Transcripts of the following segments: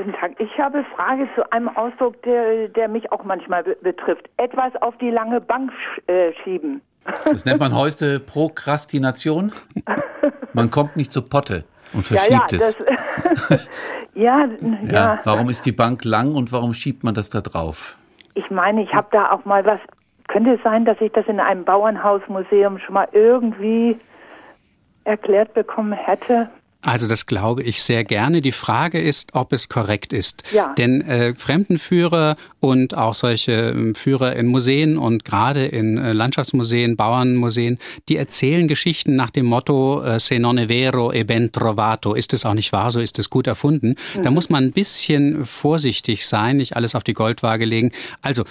Guten Tag. Ich habe Frage zu einem Ausdruck, der, der mich auch manchmal be betrifft. Etwas auf die lange Bank sch äh, schieben. Das nennt man heute Prokrastination. Man kommt nicht zur Potte und verschiebt ja, ja, es. Das, ja, ja, ja. Warum ist die Bank lang und warum schiebt man das da drauf? Ich meine, ich habe da auch mal was. Könnte es sein, dass ich das in einem Bauernhausmuseum schon mal irgendwie erklärt bekommen hätte? Also das glaube ich sehr gerne. Die Frage ist, ob es korrekt ist. Ja. Denn äh, Fremdenführer und auch solche äh, Führer in Museen und gerade in äh, Landschaftsmuseen, Bauernmuseen, die erzählen Geschichten nach dem Motto äh, se non è vero e ben trovato. Ist es auch nicht wahr, so ist es gut erfunden. Mhm. Da muss man ein bisschen vorsichtig sein, nicht alles auf die Goldwaage legen. Also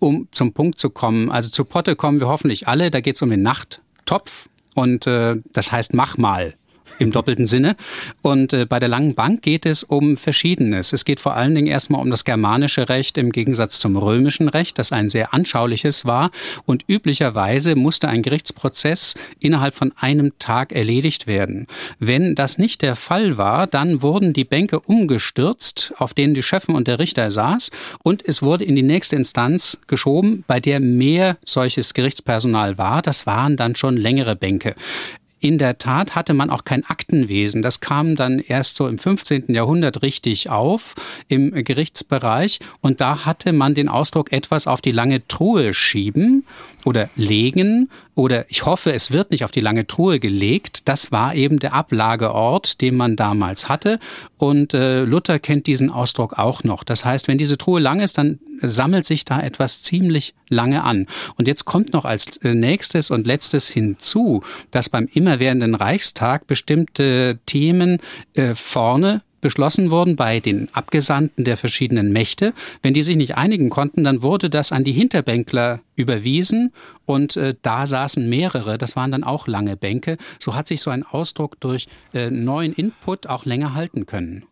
um zum Punkt zu kommen, also zu Potte kommen wir hoffentlich alle. Da geht es um den Nachttopf und äh, das heißt mach mal im doppelten Sinne. Und äh, bei der langen Bank geht es um Verschiedenes. Es geht vor allen Dingen erstmal um das germanische Recht im Gegensatz zum römischen Recht, das ein sehr anschauliches war. Und üblicherweise musste ein Gerichtsprozess innerhalb von einem Tag erledigt werden. Wenn das nicht der Fall war, dann wurden die Bänke umgestürzt, auf denen die Schöffen und der Richter saß, und es wurde in die nächste Instanz geschoben, bei der mehr solches Gerichtspersonal war. Das waren dann schon längere Bänke. In der Tat hatte man auch kein Aktenwesen. Das kam dann erst so im 15. Jahrhundert richtig auf im Gerichtsbereich. Und da hatte man den Ausdruck etwas auf die lange Truhe schieben oder legen oder ich hoffe, es wird nicht auf die lange Truhe gelegt. Das war eben der Ablageort, den man damals hatte. Und äh, Luther kennt diesen Ausdruck auch noch. Das heißt, wenn diese Truhe lang ist, dann sammelt sich da etwas ziemlich lange an. Und jetzt kommt noch als äh, nächstes und letztes hinzu, dass beim immerwährenden Reichstag bestimmte Themen äh, vorne beschlossen wurden bei den Abgesandten der verschiedenen Mächte. Wenn die sich nicht einigen konnten, dann wurde das an die Hinterbänkler überwiesen und äh, da saßen mehrere, das waren dann auch lange Bänke. So hat sich so ein Ausdruck durch äh, neuen Input auch länger halten können.